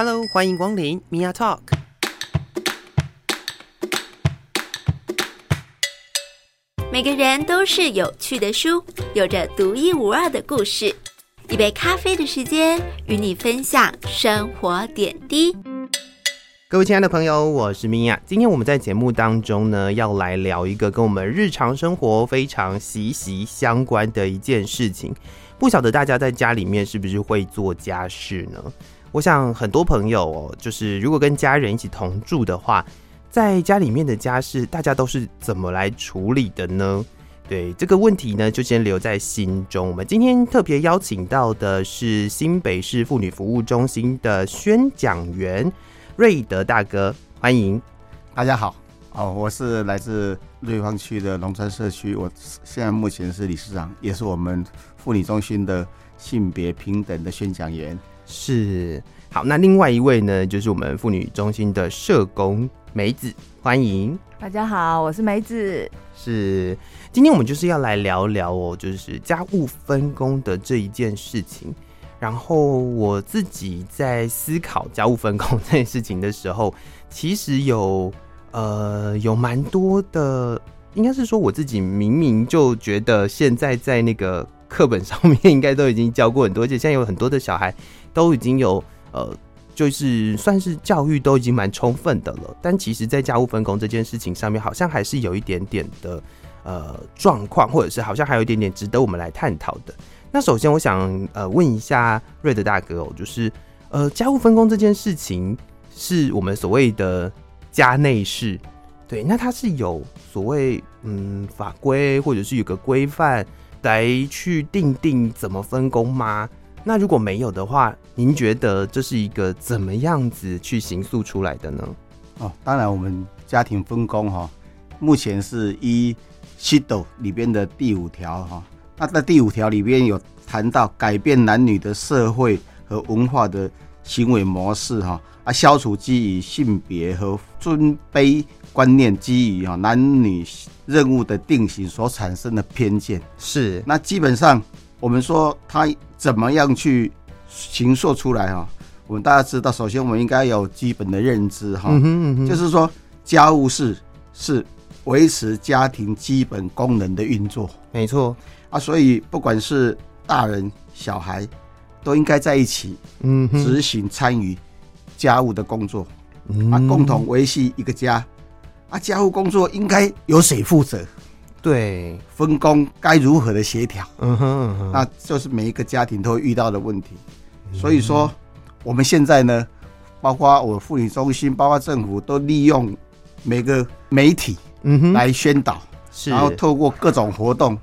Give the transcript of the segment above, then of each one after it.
Hello，欢迎光临 Mia Talk。每个人都是有趣的书，有着独一无二的故事。一杯咖啡的时间，与你分享生活点滴。各位亲爱的朋友，我是 Mia。今天我们在节目当中呢，要来聊一个跟我们日常生活非常息息相关的一件事情。不晓得大家在家里面是不是会做家事呢？我想很多朋友哦，就是如果跟家人一起同住的话，在家里面的家事，大家都是怎么来处理的呢？对，这个问题呢，就先留在心中。我们今天特别邀请到的是新北市妇女服务中心的宣讲员瑞德大哥，欢迎。大家好，哦，我是来自瑞芳区的龙川社区，我现在目前是理事长，也是我们妇女中心的性别平等的宣讲员。是，好，那另外一位呢，就是我们妇女中心的社工梅子，欢迎。大家好，我是梅子。是，今天我们就是要来聊聊哦，就是家务分工的这一件事情。然后我自己在思考家务分工这件事情的时候，其实有呃有蛮多的，应该是说我自己明明就觉得现在在那个课本上面应该都已经教过很多，而且现在有很多的小孩都已经有呃。就是算是教育都已经蛮充分的了，但其实，在家务分工这件事情上面，好像还是有一点点的呃状况，或者是好像还有一点点值得我们来探讨的。那首先，我想呃问一下瑞德大哥哦，就是呃家务分工这件事情是我们所谓的家内事，对？那它是有所谓嗯法规，或者是有个规范来去定定怎么分工吗？那如果没有的话，您觉得这是一个怎么样子去形塑出来的呢？哦，当然，我们家庭分工哈，目前是一《西斗》里边的第五条哈。那在第五条里边有谈到改变男女的社会和文化的行为模式哈，啊，消除基于性别和尊卑观念，基于哈男女任务的定型所产生的偏见。是，那基本上。我们说他怎么样去形塑出来哈？我们大家知道，首先我们应该有基本的认知哈，就是说家务事是维持家庭基本功能的运作，没错。啊，所以不管是大人小孩，都应该在一起，嗯，执行参与家务的工作，啊，共同维系一个家，啊，家务工作应该由谁负责？对，分工该如何的协调？嗯哼，嗯哼，那就是每一个家庭都会遇到的问题。所以说，我们现在呢，包括我妇女中心，包括政府，都利用每个媒体，嗯哼，来宣导，是，然后透过各种活动，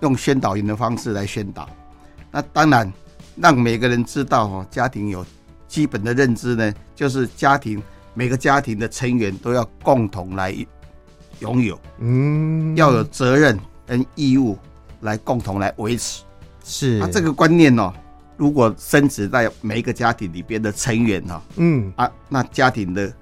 用宣导员的方式来宣导。那当然，让每个人知道哦，家庭有基本的认知呢，就是家庭每个家庭的成员都要共同来。拥有，嗯，要有责任跟义务来共同来维持，是。那这个观念哦，如果深植在每一个家庭里边的成员哈，嗯啊，那家庭的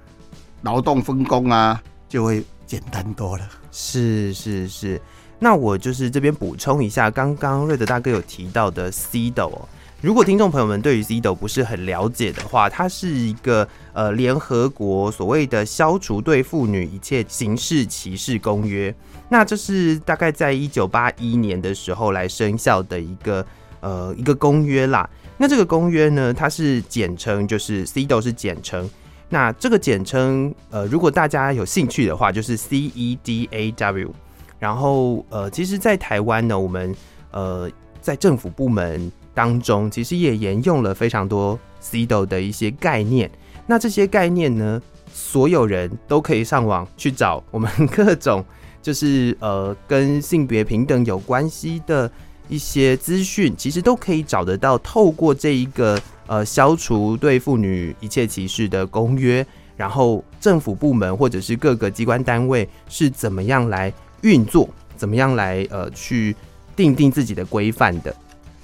劳动分工啊，就会简单多了。是是是，那我就是这边补充一下，刚刚瑞德大哥有提到的哦。如果听众朋友们对于 CEDO 不是很了解的话，它是一个呃联合国所谓的消除对妇女一切形式歧视公约。那这是大概在一九八一年的时候来生效的一个呃一个公约啦。那这个公约呢，它是简称，就是 CEDO 是简称。那这个简称呃，如果大家有兴趣的话，就是 CEDAW。然后呃，其实，在台湾呢，我们呃在政府部门。当中其实也沿用了非常多 CDO 的一些概念，那这些概念呢，所有人都可以上网去找我们各种 就是呃跟性别平等有关系的一些资讯，其实都可以找得到。透过这一个呃消除对妇女一切歧视的公约，然后政府部门或者是各个机关单位是怎么样来运作，怎么样来呃去定定自己的规范的。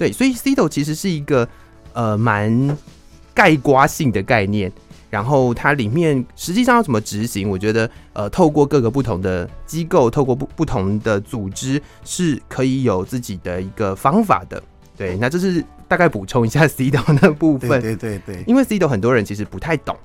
对，所以 CEDAW 其实是一个呃蛮概括性的概念，然后它里面实际上要怎么执行，我觉得呃透过各个不同的机构，透过不不同的组织是可以有自己的一个方法的。对，那这是大概补充一下 CEDAW 的部分。对对对对，因为 CEDAW 很多人其实不太懂，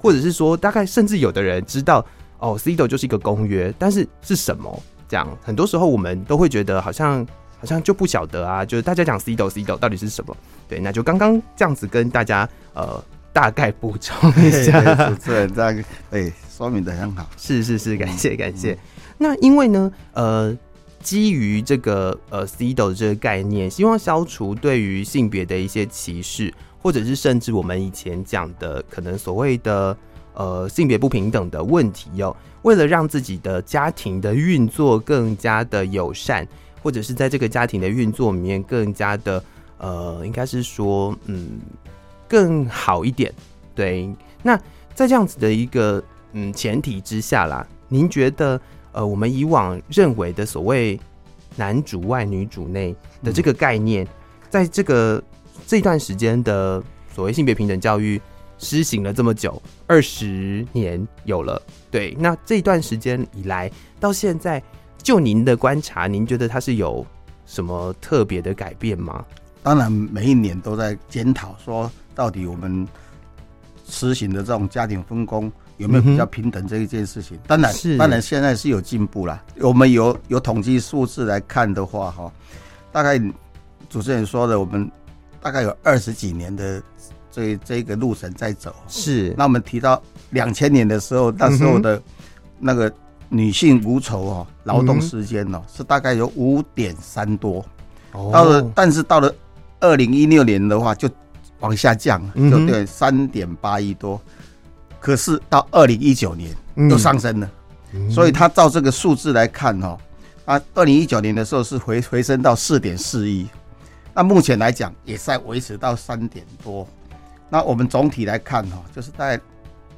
或者是说大概甚至有的人知道哦，CEDAW 就是一个公约，但是是什么？这样很多时候我们都会觉得好像好像就不晓得啊，就是大家讲 CEDAW CEDAW 到底是什么？对，那就刚刚这样子跟大家呃大概补充一下。主持人这样哎说明的很好，是是是，感谢感谢。嗯、那因为呢呃。基于这个呃的这个概念，希望消除对于性别的一些歧视，或者是甚至我们以前讲的可能所谓的呃性别不平等的问题哟、喔。为了让自己的家庭的运作更加的友善，或者是在这个家庭的运作里面更加的呃，应该是说嗯更好一点。对，那在这样子的一个嗯前提之下啦，您觉得？呃，我们以往认为的所谓“男主外女主内”的这个概念，在这个这段时间的所谓性别平等教育施行了这么久，二十年有了。对，那这段时间以来到现在，就您的观察，您觉得它是有什么特别的改变吗？当然，每一年都在检讨，说到底我们实行的这种家庭分工。有没有比较平等这一件事情？嗯、当然，是当然现在是有进步了。我们有有统计数字来看的话，哈，大概主持人说的，我们大概有二十几年的这这个路程在走。是。那我们提到两千年的时候，那时候的那个女性无酬哦，劳动时间哦，是大概有五点三多。哦。到了，但是到了二零一六年的话，就往下降，就对三点八亿多。可是到二零一九年又上升了，嗯、所以他照这个数字来看哦，啊，二零一九年的时候是回回升到四点四亿，那目前来讲也在维持到三点多。那我们总体来看哈，就是在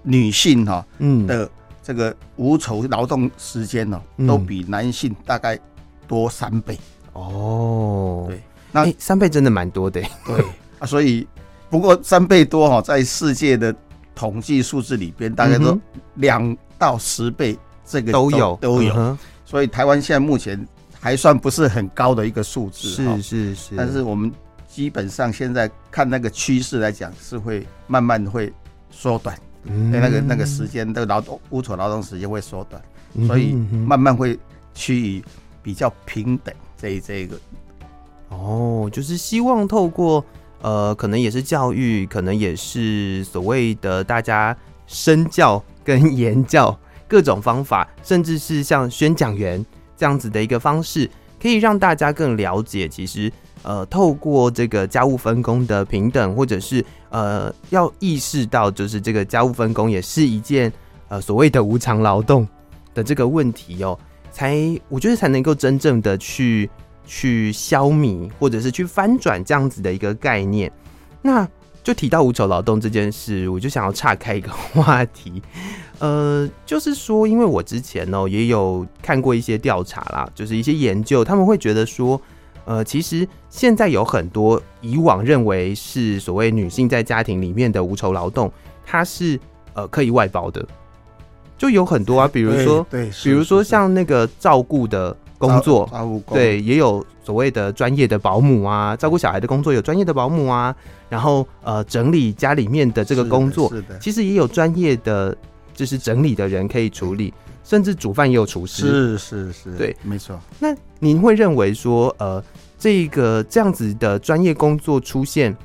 女性哈，嗯的这个无酬劳动时间哦，都比男性大概多三倍。哦，对，那、欸、三倍真的蛮多的。对啊，所以不过三倍多哈，在世界的。统计数字里边大概都两到十倍，这个都，都有都有，嗯、所以台湾现在目前还算不是很高的一个数字，是是是。但是我们基本上现在看那个趋势来讲，是会慢慢会缩短，嗯，那个那个时间的劳动无酬劳动时间会缩短，所以慢慢会趋于比较平等这一这一个。哦，就是希望透过。呃，可能也是教育，可能也是所谓的大家身教跟言教各种方法，甚至是像宣讲员这样子的一个方式，可以让大家更了解，其实呃，透过这个家务分工的平等，或者是呃，要意识到就是这个家务分工也是一件呃所谓的无偿劳动的这个问题哦，才我觉得才能够真正的去。去消弭或者是去翻转这样子的一个概念，那就提到无酬劳动这件事，我就想要岔开一个话题，呃，就是说，因为我之前呢也有看过一些调查啦，就是一些研究，他们会觉得说，呃，其实现在有很多以往认为是所谓女性在家庭里面的无酬劳动，它是呃可以外包的，就有很多啊，比如说，对，比如说像那个照顾的。工作对，也有所谓的专业的保姆啊，照顾小孩的工作有专业的保姆啊，然后呃整理家里面的这个工作，是的，其实也有专业的就是整理的人可以处理，甚至煮饭也有厨师，是是是，对，没错。那您会认为说呃这个这样子的专业工作出现，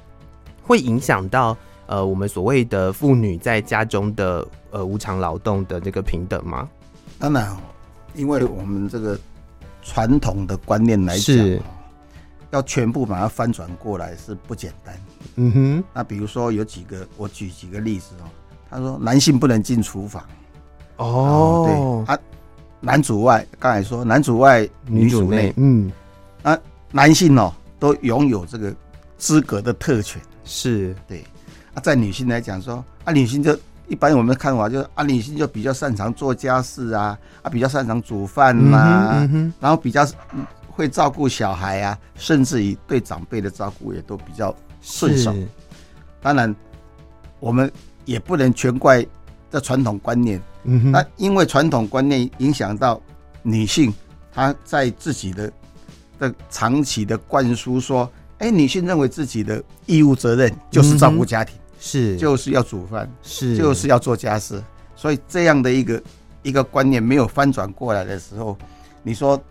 会影响到呃我们所谓的妇女在家中的呃无偿劳动的这个平等吗？当然，因为我们这个。传统的观念来讲，要全部把它翻转过来是不简单。嗯哼，那比如说有几个，我举几个例子哦。他说男性不能进厨房。哦，对，啊，男主外，刚才说男主外女主内。嗯，啊，男性哦都拥有这个资格的特权。是对。啊，在女性来讲说，啊，女性就。一般我们的看法就是啊，女性就比较擅长做家事啊，啊，比较擅长煮饭呐、啊，嗯嗯、然后比较会照顾小孩啊，甚至于对长辈的照顾也都比较顺手。当然，我们也不能全怪这传统观念。嗯哼，那因为传统观念影响到女性，她在自己的的长期的灌输说，哎，女性认为自己的义务责任就是照顾家庭，是。就是要煮饭，是。就是要做家事，所以这样的一个一个观念没有翻转过来的时候，你说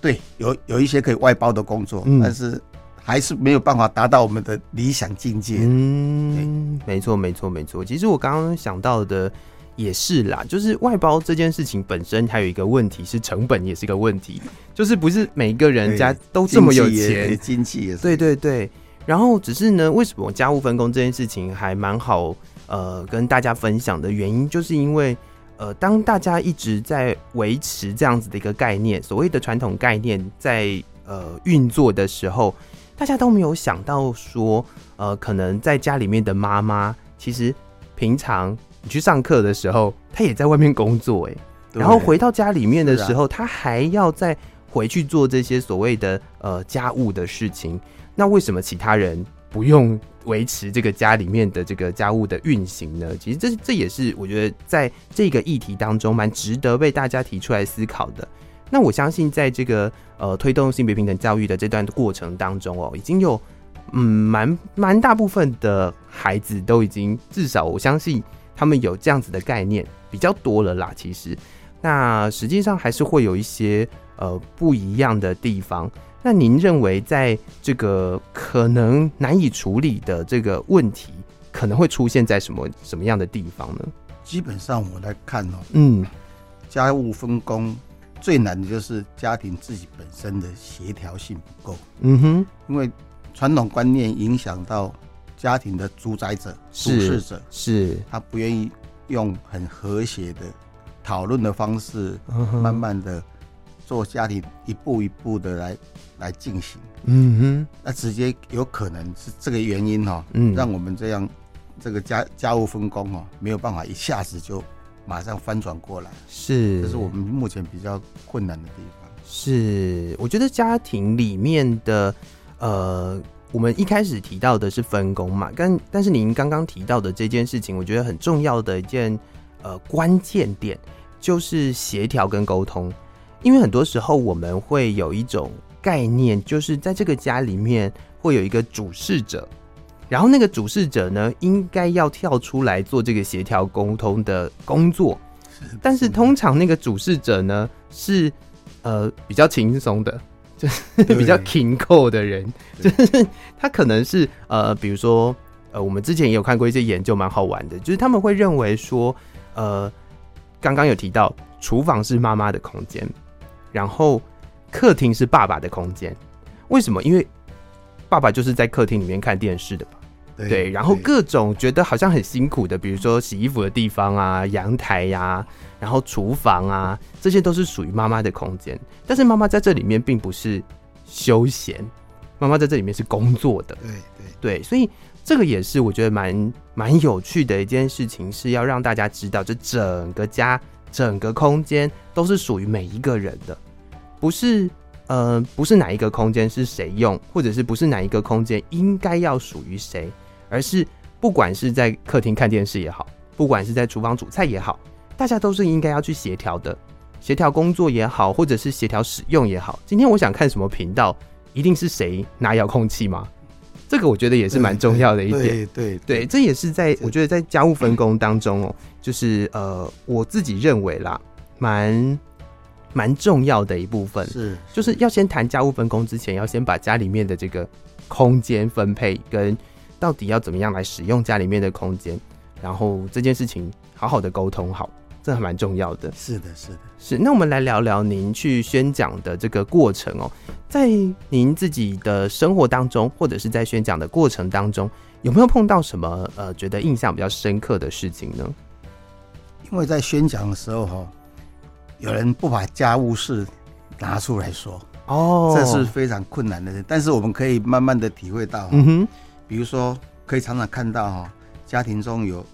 对，有有一些可以外包的工作，但是还是没有办法达到我们的理想境界。嗯，没错，没错，没错。其实我刚刚想到的。也是啦，就是外包这件事情本身还有一个问题是成本也是一个问题，就是不是每一个人家都这么有钱，经济也是对对对。然后只是呢，为什么家务分工这件事情还蛮好呃跟大家分享的原因，就是因为呃当大家一直在维持这样子的一个概念，所谓的传统概念在呃运作的时候，大家都没有想到说呃可能在家里面的妈妈其实平常。你去上课的时候，她也在外面工作，哎，然后回到家里面的时候，她还要再回去做这些所谓的呃家务的事情。那为什么其他人不用维持这个家里面的这个家务的运行呢？其实这这也是我觉得在这个议题当中蛮值得被大家提出来思考的。那我相信在这个呃推动性别平等教育的这段过程当中哦，已经有嗯蛮蛮大部分的孩子都已经至少我相信。他们有这样子的概念比较多了啦，其实，那实际上还是会有一些呃不一样的地方。那您认为在这个可能难以处理的这个问题，可能会出现在什么什么样的地方呢？基本上我来看哦，嗯，家务分工最难的就是家庭自己本身的协调性不够。嗯哼，因为传统观念影响到。家庭的主宰者、主事者是，他不愿意用很和谐的讨论的方式，慢慢的做家庭一步一步的来来进行。嗯哼，那直接有可能是这个原因哈，嗯，让我们这样这个家家务分工哦，没有办法一下子就马上翻转过来。是，这是我们目前比较困难的地方。是，我觉得家庭里面的呃。我们一开始提到的是分工嘛，但但是您刚刚提到的这件事情，我觉得很重要的一件呃关键点就是协调跟沟通，因为很多时候我们会有一种概念，就是在这个家里面会有一个主事者，然后那个主事者呢，应该要跳出来做这个协调沟通的工作，但是通常那个主事者呢是呃比较轻松的。就是比较勤扣的人，就是他可能是呃，比如说呃，我们之前也有看过一些研究，蛮好玩的，就是他们会认为说，呃，刚刚有提到厨房是妈妈的空间，然后客厅是爸爸的空间，为什么？因为爸爸就是在客厅里面看电视的吧。对，然后各种觉得好像很辛苦的，比如说洗衣服的地方啊、阳台呀、啊，然后厨房啊，这些都是属于妈妈的空间。但是妈妈在这里面并不是休闲，妈妈在这里面是工作的。对对对，所以这个也是我觉得蛮蛮有趣的一件事情，是要让大家知道，这整个家、整个空间都是属于每一个人的，不是。呃，不是哪一个空间是谁用，或者是不是哪一个空间应该要属于谁，而是不管是在客厅看电视也好，不管是在厨房煮菜也好，大家都是应该要去协调的，协调工作也好，或者是协调使用也好。今天我想看什么频道，一定是谁拿遥控器吗？这个我觉得也是蛮重要的一点。对对对，对，这也是在我觉得在家务分工当中哦，就是呃，我自己认为啦，蛮。蛮重要的一部分是，就是要先谈家务分工之前，要先把家里面的这个空间分配跟到底要怎么样来使用家里面的空间，然后这件事情好好的沟通好，这还蛮重要的。是的，是的，是。那我们来聊聊您去宣讲的这个过程哦，在您自己的生活当中，或者是在宣讲的过程当中，有没有碰到什么呃觉得印象比较深刻的事情呢？因为在宣讲的时候哈。有人不把家务事拿出来说哦，这是非常困难的事。但是我们可以慢慢的体会到，嗯哼，比如说可以常常看到哈，家庭中有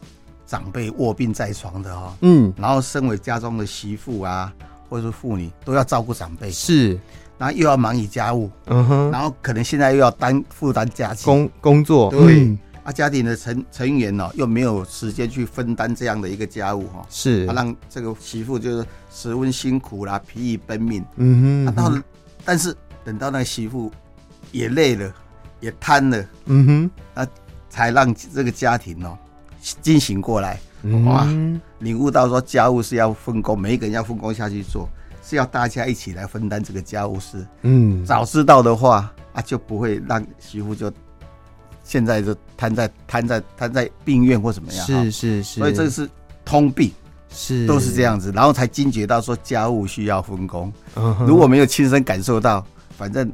长辈卧病在床的哈，嗯，然后身为家中的媳妇啊，或者是妇女都要照顾长辈，是，然后又要忙于家务，嗯哼，然后可能现在又要担负担家计工工作，对。嗯。啊，家庭的成成员哦，又没有时间去分担这样的一个家务哈，是，啊，让这个媳妇就是十分辛苦啦，疲于奔命。嗯哼，啊，到，但是等到那个媳妇也累了，也贪了，嗯哼，那才让这个家庭哦惊醒过来，哇，领悟到说家务是要分工，每一个人要分工下去做，是要大家一起来分担这个家务事。嗯，早知道的话啊，就不会让媳妇就现在就瘫在瘫在瘫在病院或怎么样。是是是，所以这个是通病。是，都是这样子，然后才惊觉到说家务需要分工。Uh huh. 如果没有亲身感受到，反正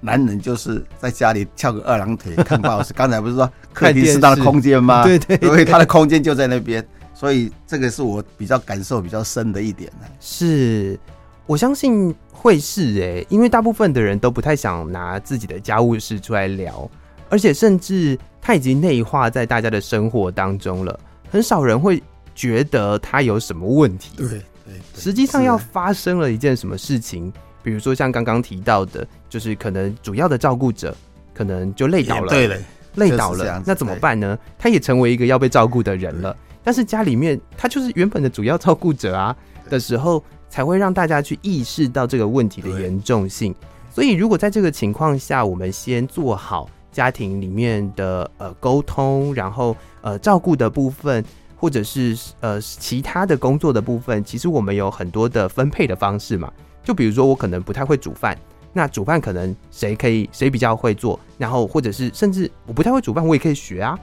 男人就是在家里翘个二郎腿看报纸。刚才不是说 客厅是他的空间吗？对对，对，因为他的空间就在那边，所以这个是我比较感受比较深的一点。是，我相信会是哎，因为大部分的人都不太想拿自己的家务事出来聊，而且甚至他已经内化在大家的生活当中了，很少人会。觉得他有什么问题？对对，实际上要发生了一件什么事情，比如说像刚刚提到的，就是可能主要的照顾者可能就累倒了，对了，累倒了，那怎么办呢？他也成为一个要被照顾的人了，但是家里面他就是原本的主要照顾者啊的时候，才会让大家去意识到这个问题的严重性。所以，如果在这个情况下，我们先做好家庭里面的呃沟通，然后呃照顾的部分。或者是呃其他的工作的部分，其实我们有很多的分配的方式嘛。就比如说我可能不太会煮饭，那煮饭可能谁可以谁比较会做，然后或者是甚至我不太会煮饭，我也可以学啊。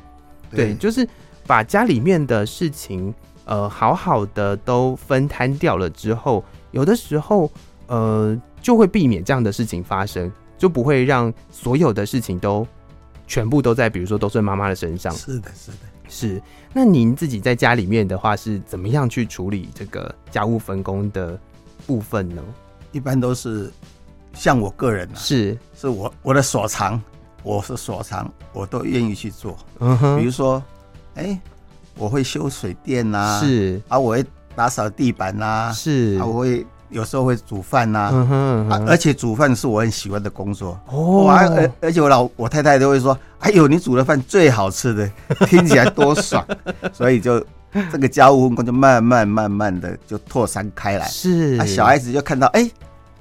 对，就是把家里面的事情呃好好的都分摊掉了之后，有的时候呃就会避免这样的事情发生，就不会让所有的事情都全部都在比如说都是妈妈的身上。是的，是的。是，那您自己在家里面的话是怎么样去处理这个家务分工的部分呢？一般都是像我个人啊，是是我我的所长，我是所长，我都愿意去做。嗯哼，比如说，哎、欸，我会修水电呐、啊，是啊，我会打扫地板呐、啊，是啊，我会。有时候会煮饭呐、啊，嗯哼嗯哼啊、而且煮饭是我很喜欢的工作哦。而而且我老我太太都会说：“哎呦，你煮的饭最好吃的，听起来多爽。” 所以就 这个家务分工就慢慢慢慢的就拓散开来。是啊，小孩子就看到哎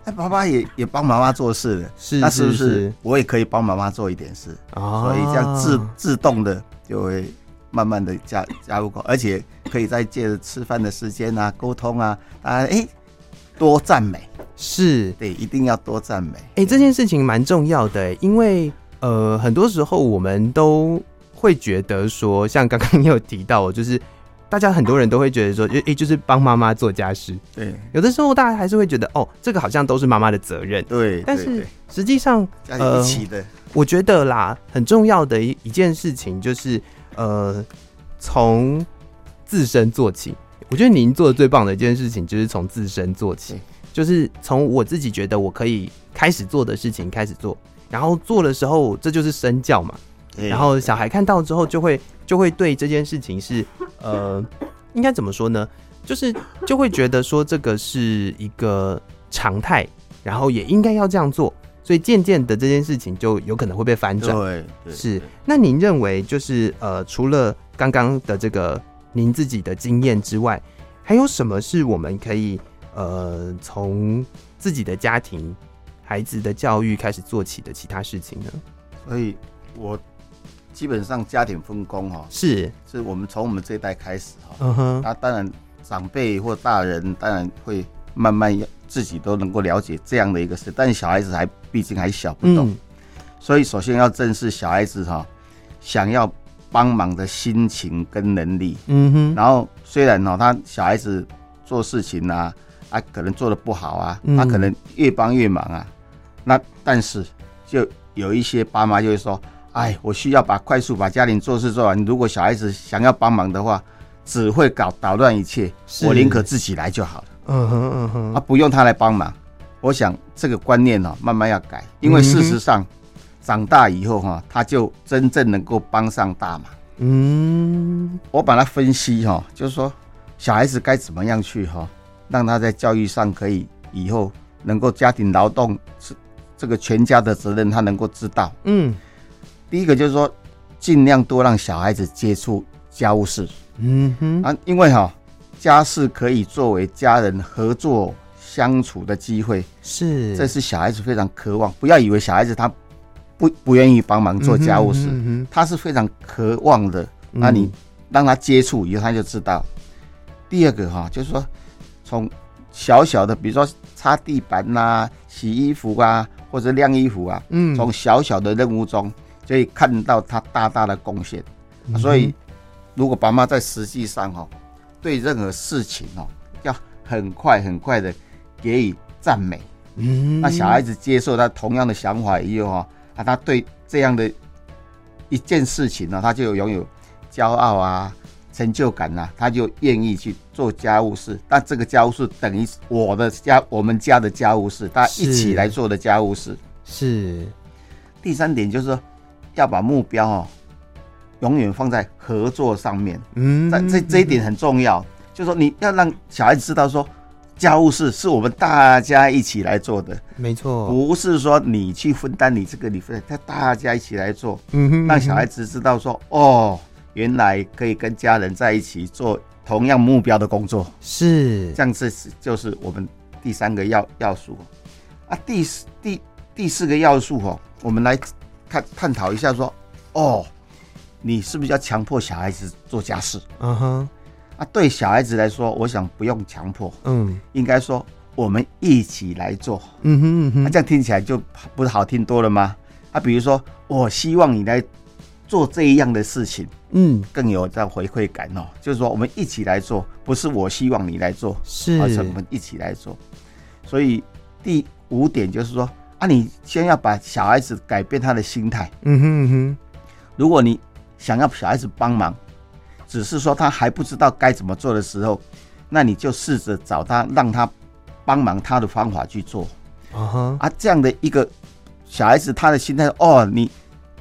哎，爸爸也也帮妈妈做事了，是，那是不是我也可以帮妈妈做一点事？哦，所以这样自自动的就会慢慢的家家务工，而且可以再借着吃饭的时间啊，沟通啊，啊哎。多赞美是对，一定要多赞美。哎、欸，这件事情蛮重要的，因为呃，很多时候我们都会觉得说，像刚刚你有提到，就是大家很多人都会觉得说，哎、欸，就是帮妈妈做家事。对，有的时候大家还是会觉得，哦，这个好像都是妈妈的责任。对，但是实际上，呃，一起的，我觉得啦，很重要的一一件事情就是，呃，从自身做起。我觉得您做的最棒的一件事情就是从自身做起，就是从我自己觉得我可以开始做的事情开始做，然后做的时候这就是身教嘛。然后小孩看到之后就会就会对这件事情是呃，应该怎么说呢？就是就会觉得说这个是一个常态，然后也应该要这样做，所以渐渐的这件事情就有可能会被翻转。对，是。那您认为就是呃，除了刚刚的这个。您自己的经验之外，还有什么是我们可以呃从自己的家庭、孩子的教育开始做起的其他事情呢？所以，我基本上家庭分工哈，是。是我们从我们这一代开始哈，嗯哼，那当然长辈或大人当然会慢慢自己都能够了解这样的一个事，但小孩子还毕竟还小不懂，嗯、所以首先要正视小孩子哈想要。帮忙的心情跟能力，嗯哼，然后虽然哦，他小孩子做事情啊，啊，可能做的不好啊，他可能越帮越忙啊，那但是就有一些爸妈就会说，哎，我需要把快速把家庭做事做完，如果小孩子想要帮忙的话，只会搞捣乱一切，我宁可自己来就好了，嗯哼嗯哼，啊，不用他来帮忙，我想这个观念哦，慢慢要改，因为事实上。长大以后哈，他就真正能够帮上大忙。嗯，我把它分析哈，就是说小孩子该怎么样去哈，让他在教育上可以以后能够家庭劳动是这个全家的责任，他能够知道。嗯，第一个就是说尽量多让小孩子接触家务事。嗯哼啊，因为哈家事可以作为家人合作相处的机会，是，这是小孩子非常渴望。不要以为小孩子他。不不愿意帮忙做家务事，嗯嗯、他是非常渴望的。那你让他接触以后，他就知道。第二个哈，就是说从小小的，比如说擦地板呐、啊、洗衣服啊，或者晾衣服啊，嗯，从小小的任务中就可以看到他大大的贡献。嗯、所以，如果爸妈在实际上哈，对任何事情哦，要很快很快的给予赞美，嗯，那小孩子接受他同样的想法以后哈，啊，他对这样的一件事情呢，他就拥有骄傲啊。成就感呐、啊，他就愿意去做家务事。但这个家务事等于我的家，我们家的家务事，大家一起来做的家务事。是。第三点就是说，要把目标哦，永远放在合作上面。嗯，这这这一点很重要。就是说，你要让小孩子知道说，家务事是我们大家一起来做的。没错，不是说你去分担你这个，你分担，他大家一起来做。嗯哼，让小孩子知道说，哦。原来可以跟家人在一起做同样目标的工作，是这样子，就是我们第三个要要素啊。第四第第四个要素哦，我们来探探讨一下说，哦，你是不是要强迫小孩子做家事？嗯哼，啊，对小孩子来说，我想不用强迫，嗯，应该说我们一起来做，嗯哼嗯哼，那这样听起来就不是好听多了吗？啊，比如说，我希望你来。做这一样的事情，嗯，更有这样回馈感哦。就是说，我们一起来做，不是我希望你来做，是，而是我们一起来做。所以第五点就是说，啊，你先要把小孩子改变他的心态。嗯哼嗯哼。如果你想要小孩子帮忙，只是说他还不知道该怎么做的时候，那你就试着找他，让他帮忙他的方法去做。啊哈。啊，这样的一个小孩子，他的心态哦，你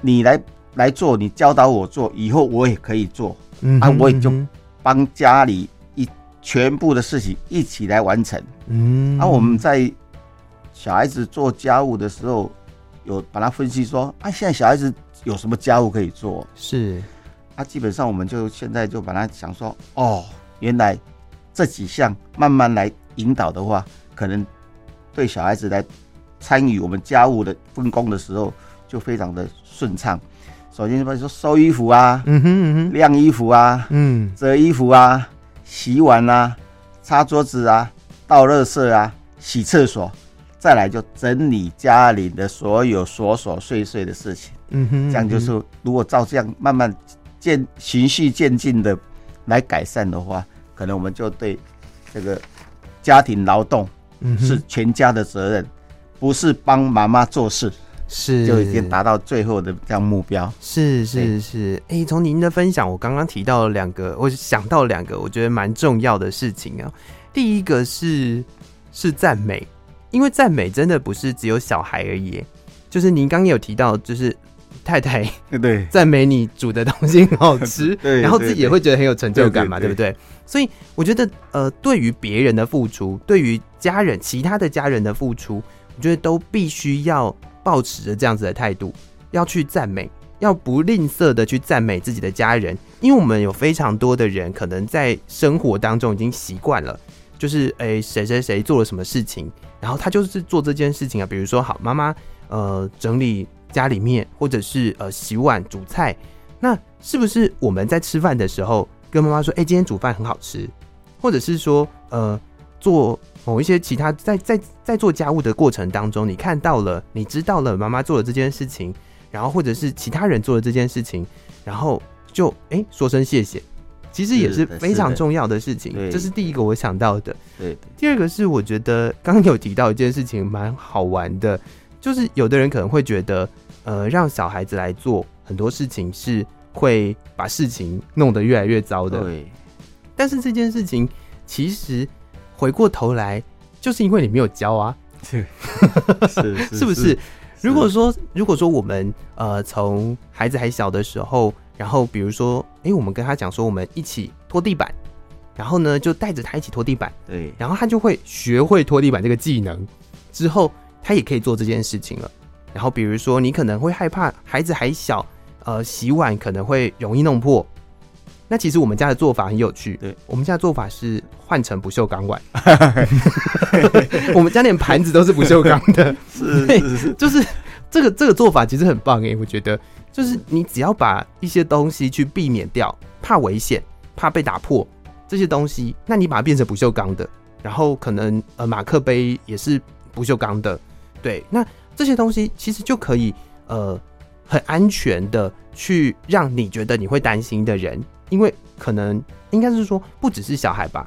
你来。来做，你教导我做，以后我也可以做，嗯、啊，我也就帮家里一全部的事情一起来完成。嗯，啊，我们在小孩子做家务的时候，有把它分析说，啊，现在小孩子有什么家务可以做？是，啊，基本上我们就现在就把它想说，哦，原来这几项慢慢来引导的话，可能对小孩子来参与我们家务的分工的时候，就非常的顺畅。首先，比如说收衣服啊，嗯哼嗯哼，晾衣服啊，嗯，折衣服啊，洗碗啊，擦桌子啊，倒垃圾啊，洗厕所，再来就整理家里的所有琐琐碎碎的事情，嗯哼，这样就是如果照这样慢慢渐循序渐进的来改善的话，可能我们就对这个家庭劳动是全家的责任，不是帮妈妈做事。是，就已经达到最后的这样目标。是是是，哎、欸，从您的分享，我刚刚提到了两个，我想到两个，我觉得蛮重要的事情啊。第一个是是赞美，因为赞美真的不是只有小孩而已。就是您刚刚有提到，就是太太对 赞美你煮的东西很好吃，对，然后自己也会觉得很有成就感嘛，对不对？所以我觉得，呃，对于别人的付出，对于家人其他的家人的付出，我觉得都必须要。保持着这样子的态度，要去赞美，要不吝啬的去赞美自己的家人，因为我们有非常多的人可能在生活当中已经习惯了，就是诶谁谁谁做了什么事情，然后他就是做这件事情啊，比如说好妈妈呃整理家里面，或者是呃洗碗煮菜，那是不是我们在吃饭的时候跟妈妈说，诶今天煮饭很好吃，或者是说呃做。某一些其他在在在做家务的过程当中，你看到了，你知道了妈妈做了这件事情，然后或者是其他人做了这件事情，然后就哎、欸、说声谢谢，其实也是非常重要的事情。这是第一个我想到的。对。第二个是我觉得刚刚有提到一件事情蛮好玩的，就是有的人可能会觉得，呃，让小孩子来做很多事情是会把事情弄得越来越糟的。对。但是这件事情其实。回过头来，就是因为你没有教啊，是 是，是，是不是？如果说如果说我们呃从孩子还小的时候，然后比如说，哎、欸，我们跟他讲说，我们一起拖地板，然后呢就带着他一起拖地板，对，然后他就会学会拖地板这个技能，之后他也可以做这件事情了。然后比如说，你可能会害怕孩子还小，呃，洗碗可能会容易弄破。那其实我们家的做法很有趣，对，我们家的做法是换成不锈钢碗，我们家连盘子都是不锈钢的，是是是，就是这个这个做法其实很棒哎，我觉得就是你只要把一些东西去避免掉，怕危险，怕被打破这些东西，那你把它变成不锈钢的，然后可能呃马克杯也是不锈钢的，对，那这些东西其实就可以呃很安全的去让你觉得你会担心的人，因为可能应该是说不只是小孩吧，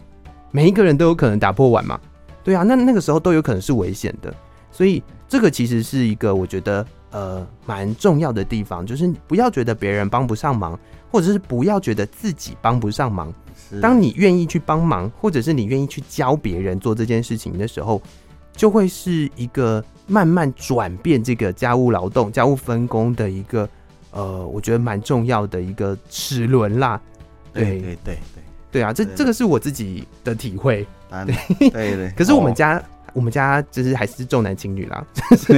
每一个人都有可能打破碗嘛，对啊，那那个时候都有可能是危险的，所以。这个其实是一个我觉得呃蛮重要的地方，就是不要觉得别人帮不上忙，或者是不要觉得自己帮不上忙。当你愿意去帮忙，或者是你愿意去教别人做这件事情的时候，就会是一个慢慢转变这个家务劳动、家务分工的一个呃，我觉得蛮重要的一个齿轮啦。对对对对对啊，这这个是我自己的体会。对对 对，可是我们家。我们家就是还是重男轻女啦。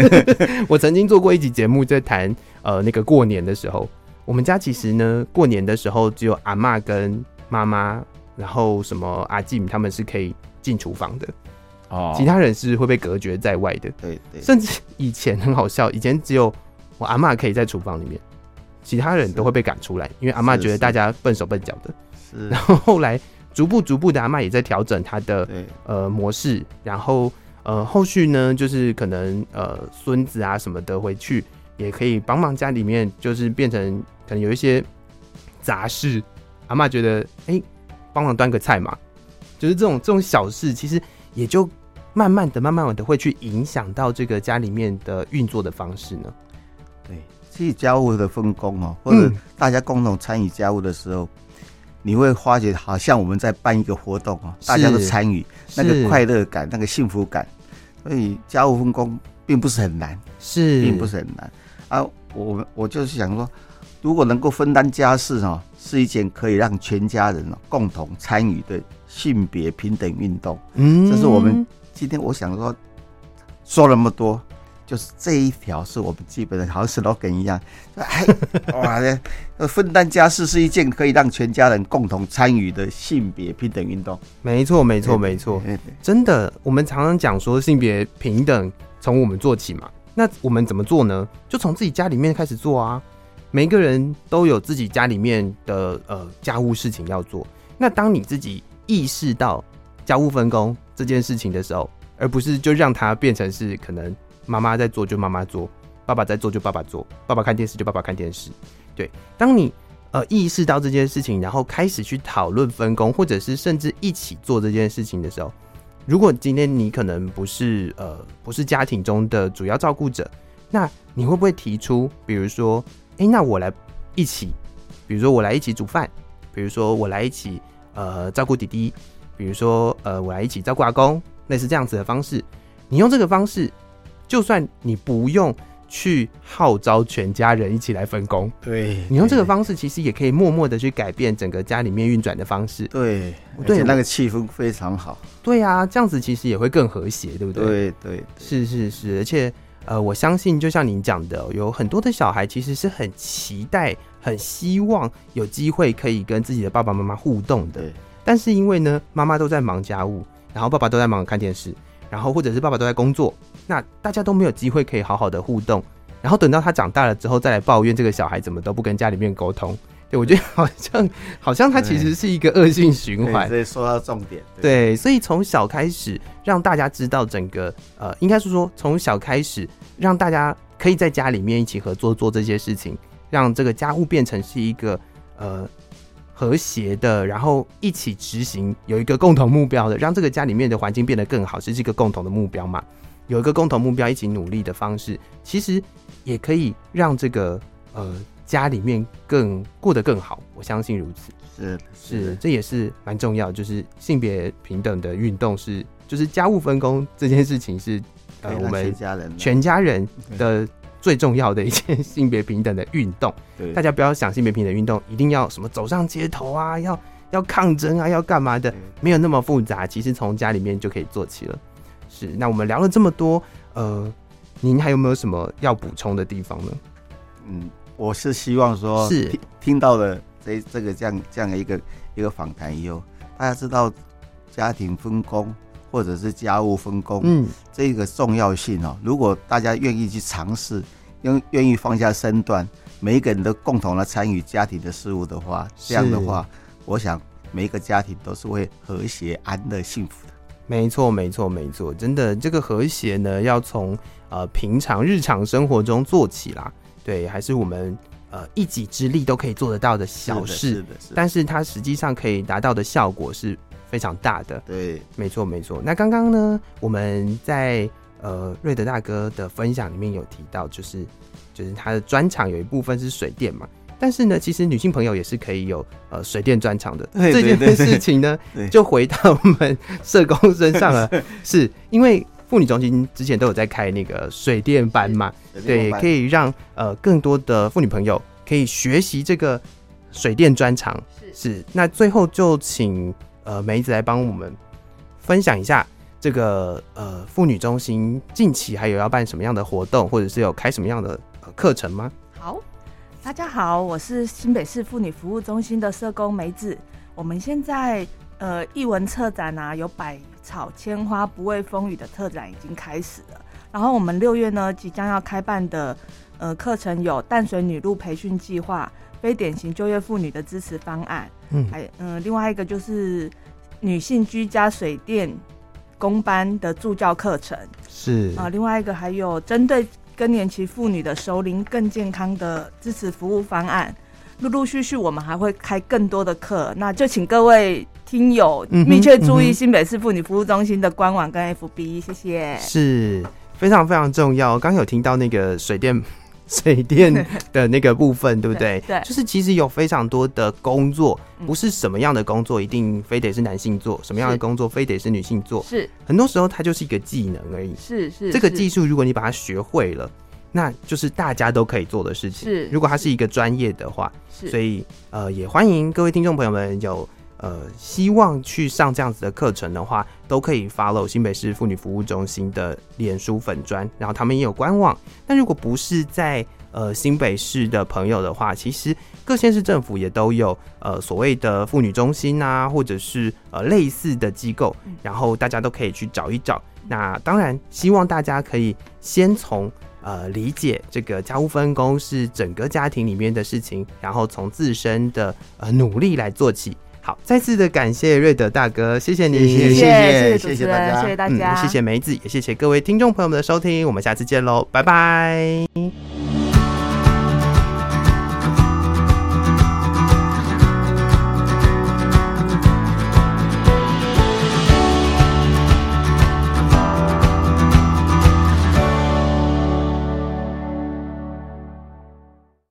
我曾经做过一集节目，在谈呃那个过年的时候，我们家其实呢过年的时候只有阿妈跟妈妈，然后什么阿静他们是可以进厨房的哦，其他人是会被隔绝在外的。对对，甚至以前很好笑，以前只有我阿妈可以在厨房里面，其他人都会被赶出来，因为阿妈觉得大家笨手笨脚的。是，然后后来逐步逐步的阿妈也在调整她的呃模式，然后。呃，后续呢，就是可能呃，孙子啊什么的回去也可以帮忙家里面，就是变成可能有一些杂事。阿妈觉得，哎、欸，帮忙端个菜嘛，就是这种这种小事，其实也就慢慢的、慢慢的会去影响到这个家里面的运作的方式呢。对，其实家务的分工哦，或者大家共同参与家务的时候。嗯你会发觉，好像我们在办一个活动啊，大家都参与，那个快乐感，那个幸福感。所以家务分工并不是很难，是，并不是很难啊。我我就是想说，如果能够分担家事哦，是一件可以让全家人共同参与的性别平等运动。嗯，这是我们今天我想说说那么多。就是这一条是我们基本的，好像 slogan 一样。哎，哇，分担家事是一件可以让全家人共同参与的性别平等运动。没错，没错，没错。真的，我们常常讲说性别平等从我们做起嘛。那我们怎么做呢？就从自己家里面开始做啊。每个人都有自己家里面的呃家务事情要做。那当你自己意识到家务分工这件事情的时候，而不是就让它变成是可能。妈妈在做就妈妈做，爸爸在做就爸爸做，爸爸看电视就爸爸看电视。对，当你呃意识到这件事情，然后开始去讨论分工，或者是甚至一起做这件事情的时候，如果今天你可能不是呃不是家庭中的主要照顾者，那你会不会提出，比如说，哎、那我来一起，比如说我来一起煮饭，比如说我来一起呃照顾弟弟，比如说呃我来一起照顾阿公，类似这样子的方式，你用这个方式。就算你不用去号召全家人一起来分工，对，你用这个方式，其实也可以默默的去改变整个家里面运转的方式。对，对，那个气氛非常好。对啊，这样子其实也会更和谐，对不对？对对，是是是，而且呃，我相信就像您讲的，有很多的小孩其实是很期待、很希望有机会可以跟自己的爸爸妈妈互动的。但是因为呢，妈妈都在忙家务，然后爸爸都在忙看电视。然后或者是爸爸都在工作，那大家都没有机会可以好好的互动，然后等到他长大了之后再来抱怨这个小孩怎么都不跟家里面沟通，对，我觉得好像好像他其实是一个恶性循环。所以说到重点，对，对，所以从小开始让大家知道整个呃，应该是说从小开始让大家可以在家里面一起合作做这些事情，让这个家务变成是一个呃。和谐的，然后一起执行，有一个共同目标的，让这个家里面的环境变得更好，是这个共同的目标嘛？有一个共同目标，一起努力的方式，其实也可以让这个呃家里面更过得更好。我相信如此，是是，是，这也是蛮重要，就是性别平等的运动是，就是家务分工这件事情是呃我们全家人的。最重要的一件性别平等的运动，对，大家不要想性别平等运动一定要什么走上街头啊，要要抗争啊，要干嘛的，没有那么复杂。其实从家里面就可以做起了。是，那我们聊了这么多，呃，您还有没有什么要补充的地方呢？嗯，我是希望说，是听听到了这这个这样这样的一个一个访谈以后，大家知道家庭分工。或者是家务分工，嗯，这个重要性哦。如果大家愿意去尝试，愿愿意放下身段，每一个人都共同来参与家庭的事务的话，这样的话，我想每一个家庭都是会和谐、安乐、幸福的。没错，没错，没错，真的，这个和谐呢，要从呃平常日常生活中做起啦。对，还是我们呃一己之力都可以做得到的小事，是的，是的，是的，但是它实际上可以达到的效果是非常大的。对，没错，没错。那刚刚呢，我们在呃瑞德大哥的分享里面有提到，就是就是他的专场有一部分是水电嘛。但是呢，其实女性朋友也是可以有呃水电专长的。这件事情呢，就回到我们社工身上了。是因为妇女中心之前都有在开那个水电班嘛？对，可以让呃更多的妇女朋友可以学习这个水电专长。是，那最后就请呃梅子来帮我们分享一下这个呃妇女中心近期还有要办什么样的活动，或者是有开什么样的课程吗？好。大家好，我是新北市妇女服务中心的社工梅子。我们现在呃艺文策展啊，有百草千花不畏风雨的特展已经开始了。然后我们六月呢即将要开办的呃课程有淡水女路培训计划、非典型就业妇女的支持方案，嗯，还嗯、呃、另外一个就是女性居家水电工班的助教课程，是啊、呃，另外一个还有针对。更年期妇女的熟龄更健康的支持服务方案，陆陆续续我们还会开更多的课，那就请各位听友密切注意新北市妇女服务中心的官网跟 FB，谢谢。是非常非常重要。刚有听到那个水电。水电的那个部分，对不 对？对，就是其实有非常多的工作，不是什么样的工作一定非得是男性做，什么样的工作非得是女性做。是，很多时候它就是一个技能而已。是是，这个技术如果你把它学会了，那就是大家都可以做的事情。是，如果它是一个专业的话，是。所以呃，也欢迎各位听众朋友们有呃希望去上这样子的课程的话，都可以 follow 新北市妇女服务中心的脸书粉砖，然后他们也有官网。但如果不是在呃新北市的朋友的话，其实各县市政府也都有呃所谓的妇女中心啊，或者是呃类似的机构，然后大家都可以去找一找。那当然，希望大家可以先从呃理解这个家务分工是整个家庭里面的事情，然后从自身的呃努力来做起。好，再次的感谢瑞德大哥，谢谢你，谢谢谢谢谢谢大家，谢谢大家，嗯，谢谢梅子，也谢谢各位听众朋友们的收听，我们下次见喽，拜拜。